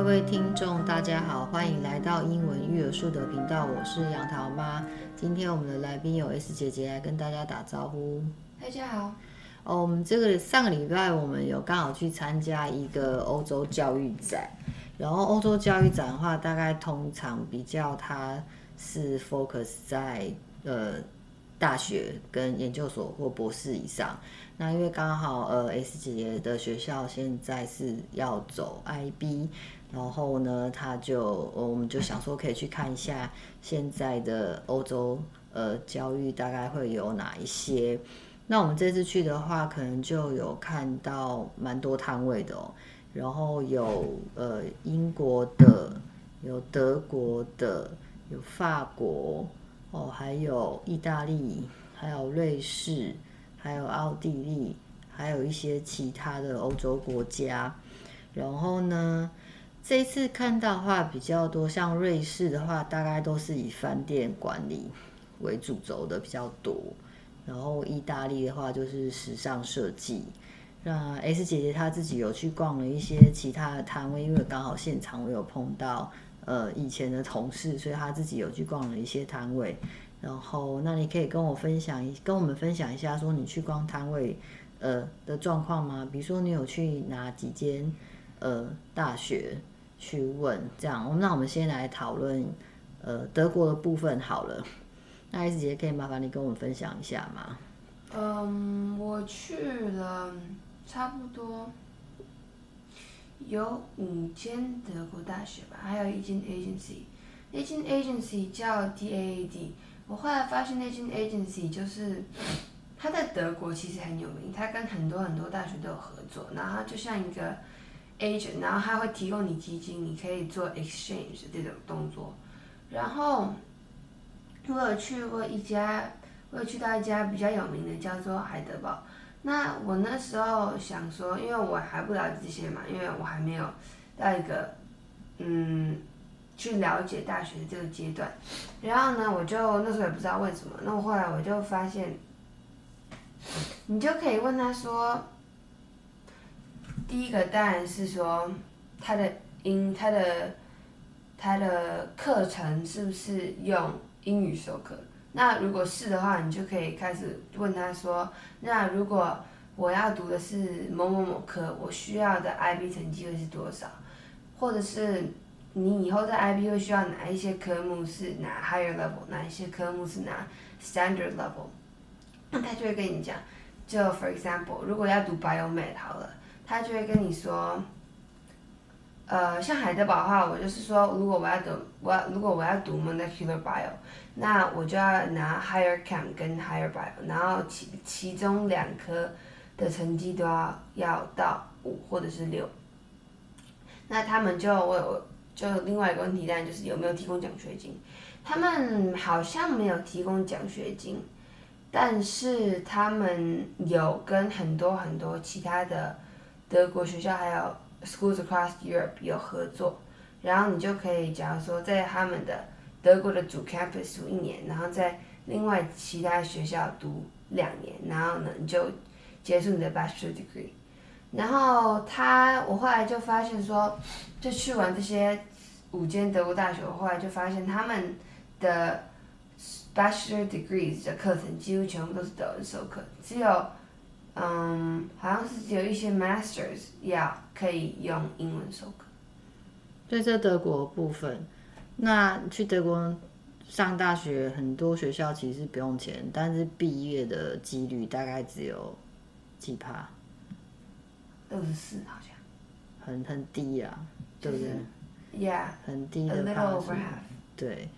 各位听众，大家好，欢迎来到英文育儿树的频道，我是杨桃妈。今天我们的来宾有 S 姐姐来跟大家打招呼。大家好。哦，我们这个上个礼拜我们有刚好去参加一个欧洲教育展，然后欧洲教育展的话，大概通常比较它是 focus 在呃。大学跟研究所或博士以上，那因为刚好呃 S 姐的学校现在是要走 IB，然后呢，他就我们就想说可以去看一下现在的欧洲呃教育大概会有哪一些。那我们这次去的话，可能就有看到蛮多摊位的哦，然后有呃英国的，有德国的，有法国。哦，还有意大利，还有瑞士，还有奥地利，还有一些其他的欧洲国家。然后呢，这次看到的话比较多，像瑞士的话，大概都是以饭店管理为主轴的比较多。然后意大利的话，就是时尚设计。那 S 姐姐她自己有去逛了一些其他的摊位，因为刚好现场我有碰到。呃，以前的同事，所以他自己有去逛了一些摊位，然后那你可以跟我分享一，跟我们分享一下，说你去逛摊位，呃的状况吗？比如说你有去哪几间呃大学去问这样？那我们先来讨论呃德国的部分好了。那 S 姐可以麻烦你跟我们分享一下吗？嗯，我去了差不多。有五间德国大学吧，还有一间 agency，那间 agency 叫 DAAD。我后来发现那间 agency 就是，他在德国其实很有名，他跟很多很多大学都有合作，然后就像一个 agent，然后他会提供你基金，你可以做 exchange 这种动作。然后我有去过一家，我有去到一家比较有名的，叫做海德堡。那我那时候想说，因为我还不了解这些嘛，因为我还没有到一个嗯去了解大学的这个阶段。然后呢，我就那时候也不知道为什么。那我后来我就发现，你就可以问他说，第一个当然是说他的英他的他的课程是不是用英语授课？那如果是的话，你就可以开始问他说：“那如果我要读的是某某某科，我需要的 IB 成绩会是多少？或者是你以后在 IB 会需要哪一些科目是拿 higher level，哪一些科目是拿 standard level？” 那他就会跟你讲，就 for example，如果要读 biomed 好了，他就会跟你说。呃，像海德堡的话，我就是说，如果我要读，我要如果我要读 molecular bio，那我就要拿 Higher Cam 跟 higher bio，然后其其中两科的成绩都要要到五或者是六。那他们就我我就另外一个问题，当然就是有没有提供奖学金？他们好像没有提供奖学金，但是他们有跟很多很多其他的德国学校还有。Schools across Europe 有合作，然后你就可以，假如说在他们的德国的主 campus 读一年，然后在另外其他学校读两年，然后呢你就结束你的 bachelor degree。然后他，我后来就发现说，就去完这些五间德国大学，我后来就发现他们的 bachelor degrees 的课程几乎全部都是德文授课，只有。嗯，好像是只有一些 masters 要可以用英文授课。对，这德国部分，那去德国上大学，很多学校其实不用钱，但是毕业的几率大概只有几趴，二十四好像，很很低啊，对不对？Yeah，很低的趴数，对。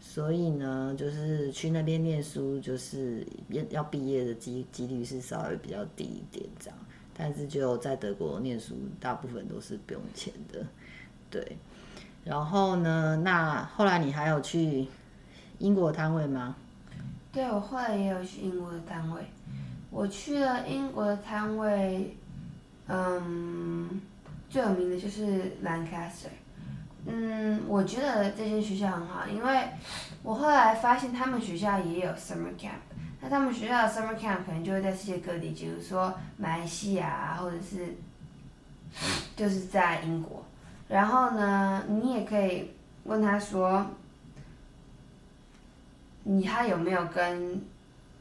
所以呢，就是去那边念书，就是要毕业的几几率是稍微比较低一点这样。但是就在德国念书，大部分都是不用钱的，对。然后呢，那后来你还有去英国的摊位吗？对，我后来也有去英国的摊位。我去了英国的摊位，嗯，最有名的就是 Lancaster。嗯，我觉得这间学校很好，因为我后来发现他们学校也有 summer camp。那他们学校的 summer camp 可能就会在世界各地，比如说马来西亚啊，或者是就是在英国。然后呢，你也可以问他说，你他有没有跟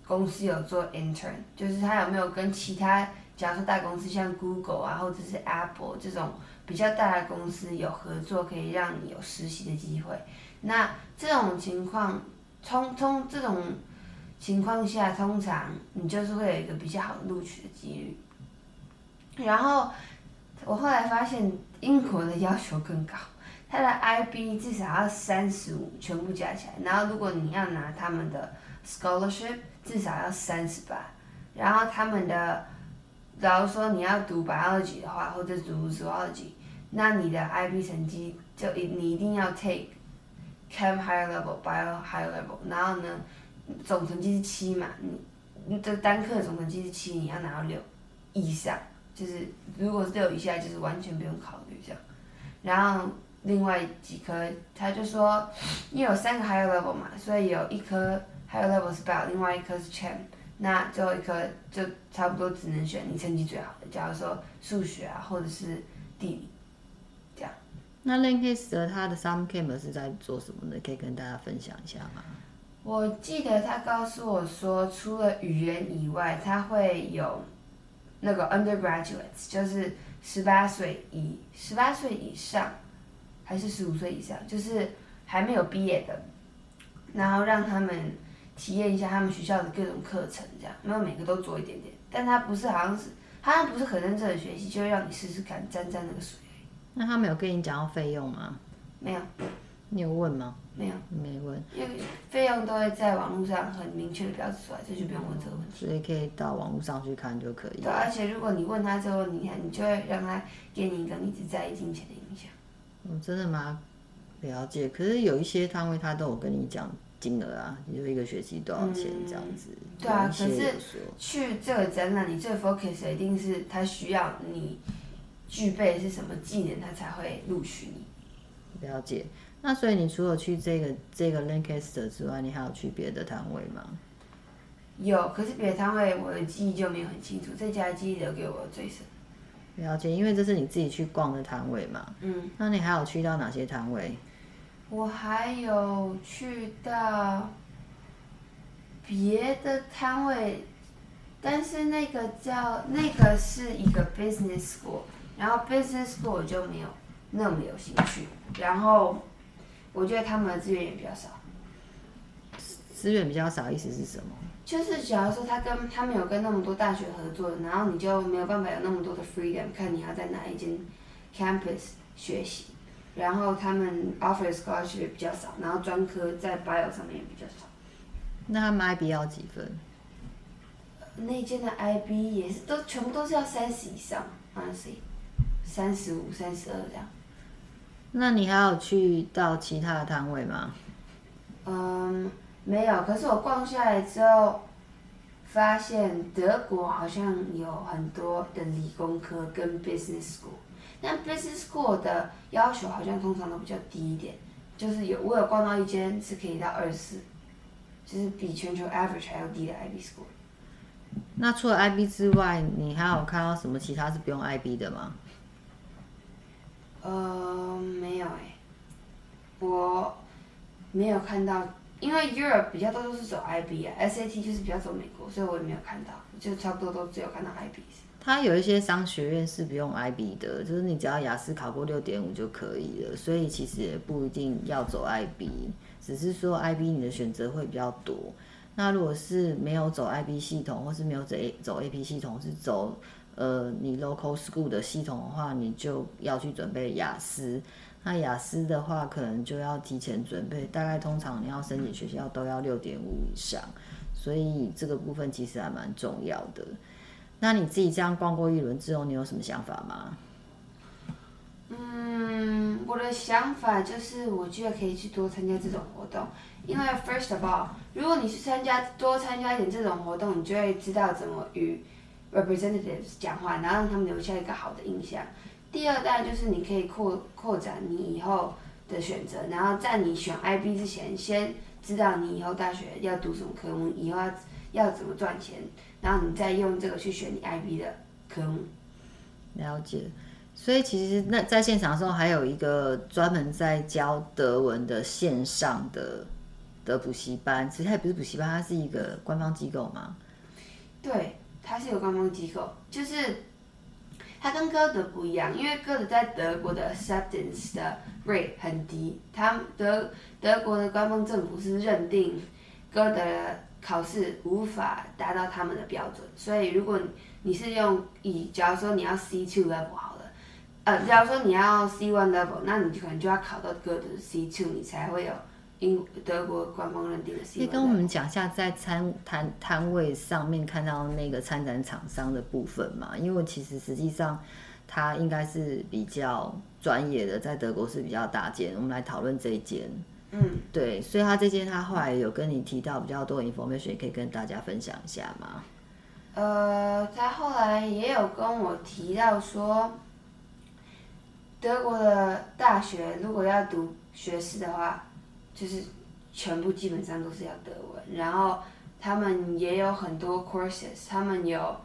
公司有做 intern，就是他有没有跟其他，假如说大公司像 Google 啊，或者是 Apple 这种比较大的公司有合作，可以让你有实习的机会。那这种情况，通通这种情况下，通常你就是会有一个比较好的录取的几率。然后我后来发现，英国的要求更高，他的 IB 至少要三十五，全部加起来。然后如果你要拿他们的 scholarship，至少要三十八。然后他们的，假如说你要读 biology 的话，或者读 zoology，那你的 IB 成绩就一你一定要 take chem higher level bio higher level。然后呢，总成绩是七嘛，你你的单科总成绩是七，你要拿到六以上。就是如果是六以下，就是完全不用考虑这样。然后另外几科，他就说，因为有三个 higher level 嘛，所以有一科 higher level 是 bell，另外一科是 chem，那最后一科就差不多只能选你成绩最好的，假如说数学啊，或者是地理，这样。那 Lancaster 他的 Sum Camp 是在做什么的？可以跟大家分享一下吗？我记得他告诉我说，除了语言以外，他会有。那个 undergraduates 就是十八岁以十八岁以上，还是十五岁以上，就是还没有毕业的，然后让他们体验一下他们学校的各种课程，这样没有每个都做一点点，但他不是好像是，他不是很认真的学习，就会让你试试看沾沾那个水。那他没有跟你讲要费用吗？没有。你有问吗？没有，没问。因为费用都会在网络上很明确的标示出来，这就不用问这个问题。所以可以到网络上去看就可以。对，而且如果你问他之后，你看你就会让他给你一个你只在意金钱的印象。嗯，真的吗？了解。可是有一些摊位他都有跟你讲金额啊，就一个学期多少钱这样子。嗯、对啊，可是去这个展览，你最 focus 的一定是他需要你具备是什么技能，他才会录取你。了解。那所以你除了去这个这个 Lancaster 之外，你还有去别的摊位吗？有，可是别的摊位我的记忆就没有很清楚，这家记忆留给我最深。了解，因为这是你自己去逛的摊位嘛。嗯。那你还有去到哪些摊位？我还有去到别的摊位，但是那个叫那个是一个 business school，然后 business school 我就没有那么有兴趣，然后。我觉得他们的资源也比较少，资源比较少，意思是什么？就是假如说他跟他们有跟那么多大学合作，然后你就没有办法有那么多的 freedom，看你要在哪一间 campus 学习，然后他们 offer scholarship 比较少，然后专科在 bio 上面也比较少。那他们 IB 要几分？那间的 IB 也是都全部都是要三十以上，honestly，三十五、三十二这样。那你还有去到其他的摊位吗？嗯，没有。可是我逛下来之后，发现德国好像有很多的理工科跟 business school，但 business school 的要求好像通常都比较低一点。就是有我有逛到一间是可以到二十四，就是比全球 average 还要低的 IB school。那除了 IB 之外，你还有看到什么其他是不用 IB 的吗？呃，没有哎，我没有看到，因为 Europe 比较多都是走 IB 啊，SAT 就是比较走美国，所以我也没有看到，就差不多都只有看到 IB。它有一些商学院是不用 IB 的，就是你只要雅思考过六点五就可以了，所以其实也不一定要走 IB，只是说 IB 你的选择会比较多。那如果是没有走 IB 系统，或是没有走 A 走 AP 系统，是走。呃，你 local school 的系统的话，你就要去准备雅思。那雅思的话，可能就要提前准备，大概通常你要申请学校都要六点五以上，所以这个部分其实还蛮重要的。那你自己这样逛过一轮之后，你有什么想法吗？嗯，我的想法就是，我觉得可以去多参加这种活动，因为 first of all，如果你去参加多参加一点这种活动，你就会知道怎么与。Representatives 讲话，然后让他们留下一个好的印象。第二，代就是你可以扩扩展你以后的选择，然后在你选 IB 之前，先知道你以后大学要读什么科目，以后要要怎么赚钱，然后你再用这个去选你 IB 的科目。了解。所以其实那在现场的时候，还有一个专门在教德文的线上的的补习班，其实它也不是补习班，它是一个官方机构嘛。对，它是有官方机构，就是它跟歌德不一样，因为歌德在德国的 acceptance 的 rate 很低，它德德国的官方政府是认定歌德考试无法达到他们的标准，所以如果你是用以，假如说你要 C two level 好了，呃，假如说你要 C one level，那你可能就要考到歌德的 C two，你才会有英德国官方认定的。可以跟我们讲一下在摊摊摊位上面看到那个参展厂商的部分嘛？因为其实实际上他应该是比较专业的，在德国是比较大间。我们来讨论这一间。嗯，对，所以他这间他后来有跟你提到比较多 information，也可以跟大家分享一下吗？呃，他后来也有跟我提到说，德国的大学如果要读学士的话，就是全部基本上都是要德文，然后他们也有很多 courses，他们有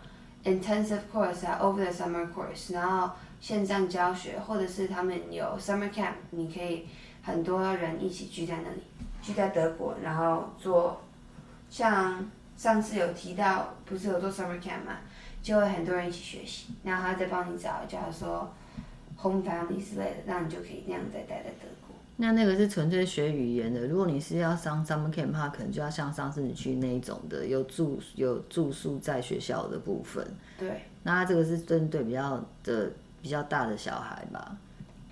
intensive course 啊，over the summer course，然后线上教学，或者是他们有 summer camp，你可以。很多人一起聚在那里，聚在德国，然后做，像上次有提到，不是有做 summer camp 嘛，就会很多人一起学习，然后他再帮你找，假如说 home family 之类的，那你就可以那样再待在德国。那那个是纯粹学语言的，如果你是要上 summer camp 的话，可能就要像上次你去那一种的，有住有住宿在学校的部分。对。那他这个是针对比较的比较大的小孩吧？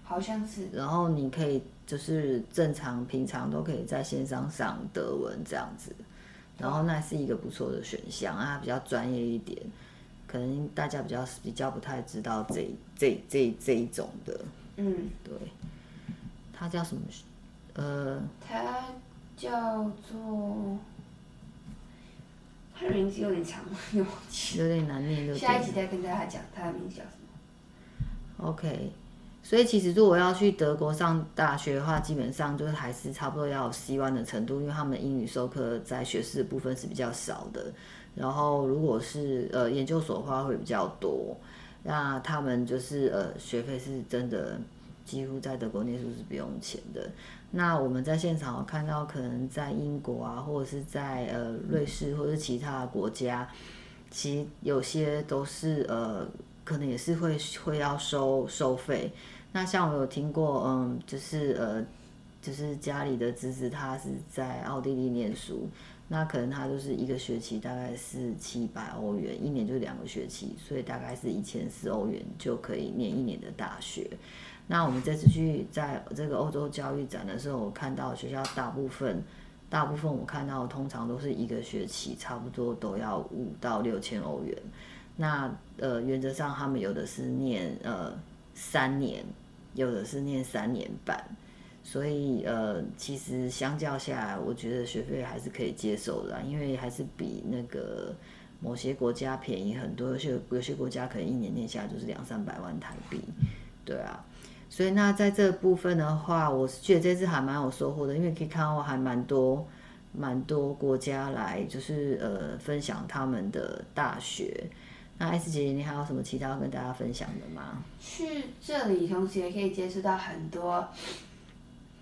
好像是。然后你可以。就是正常平常都可以在线上上德文这样子，然后那是一个不错的选项啊，比较专业一点，可能大家比较比较不太知道这这这这一种的，嗯，对，它叫什么？呃，他叫做，他的名字有点长，有有点难念，就下一集再跟大家讲他的名字叫什么。OK。所以其实如果要去德国上大学的话，基本上就是还是差不多要有 C1 的程度，因为他们的英语授课在学士的部分是比较少的。然后如果是呃研究所的话会比较多，那他们就是呃学费是真的几乎在德国念书是不用钱的。那我们在现场看到，可能在英国啊，或者是在呃瑞士或者是其他的国家，其有些都是呃。可能也是会会要收收费。那像我有听过，嗯，就是呃，就是家里的侄子他是在奥地利念书，那可能他就是一个学期大概是七百欧元，一年就两个学期，所以大概是一千四欧元就可以念一年的大学。那我们这次去在这个欧洲教育展的时候，我看到学校大部分大部分我看到通常都是一个学期差不多都要五到六千欧元。那呃，原则上他们有的是念呃三年，有的是念三年半，所以呃，其实相较下来，我觉得学费还是可以接受的，因为还是比那个某些国家便宜很多。有些有些国家可能一年念下来就是两三百万台币，对啊。所以那在这部分的话，我是觉得这次还蛮有收获的，因为可以看到还蛮多蛮多国家来，就是呃分享他们的大学。那 S 姐姐，你还有什么其他要跟大家分享的吗？去这里，同时也可以接触到很多，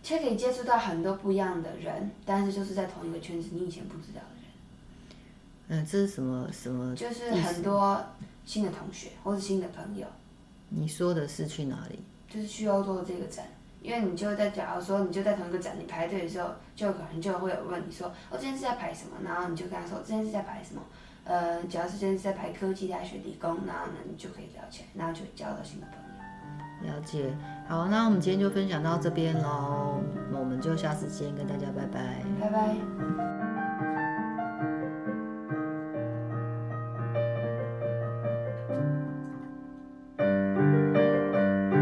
却可以接触到很多不一样的人，但是就是在同一个圈子，你以前不知道的人。嗯，这是什么什么？就是很多新的同学或者新的朋友。你说的是去哪里？就是去欧洲的这个展，因为你就在假如说你就在同一个展，你排队的时候，就可能就会有问你说，我、哦、今天是在排什么？然后你就跟他说，今天是在排什么？呃，只要是现在是在排科技大学理工，然后呢，你就可以聊起来，然后就交到新的朋友。了解，好，那我们今天就分享到这边喽，那我们就下次见，跟大家拜拜。拜拜。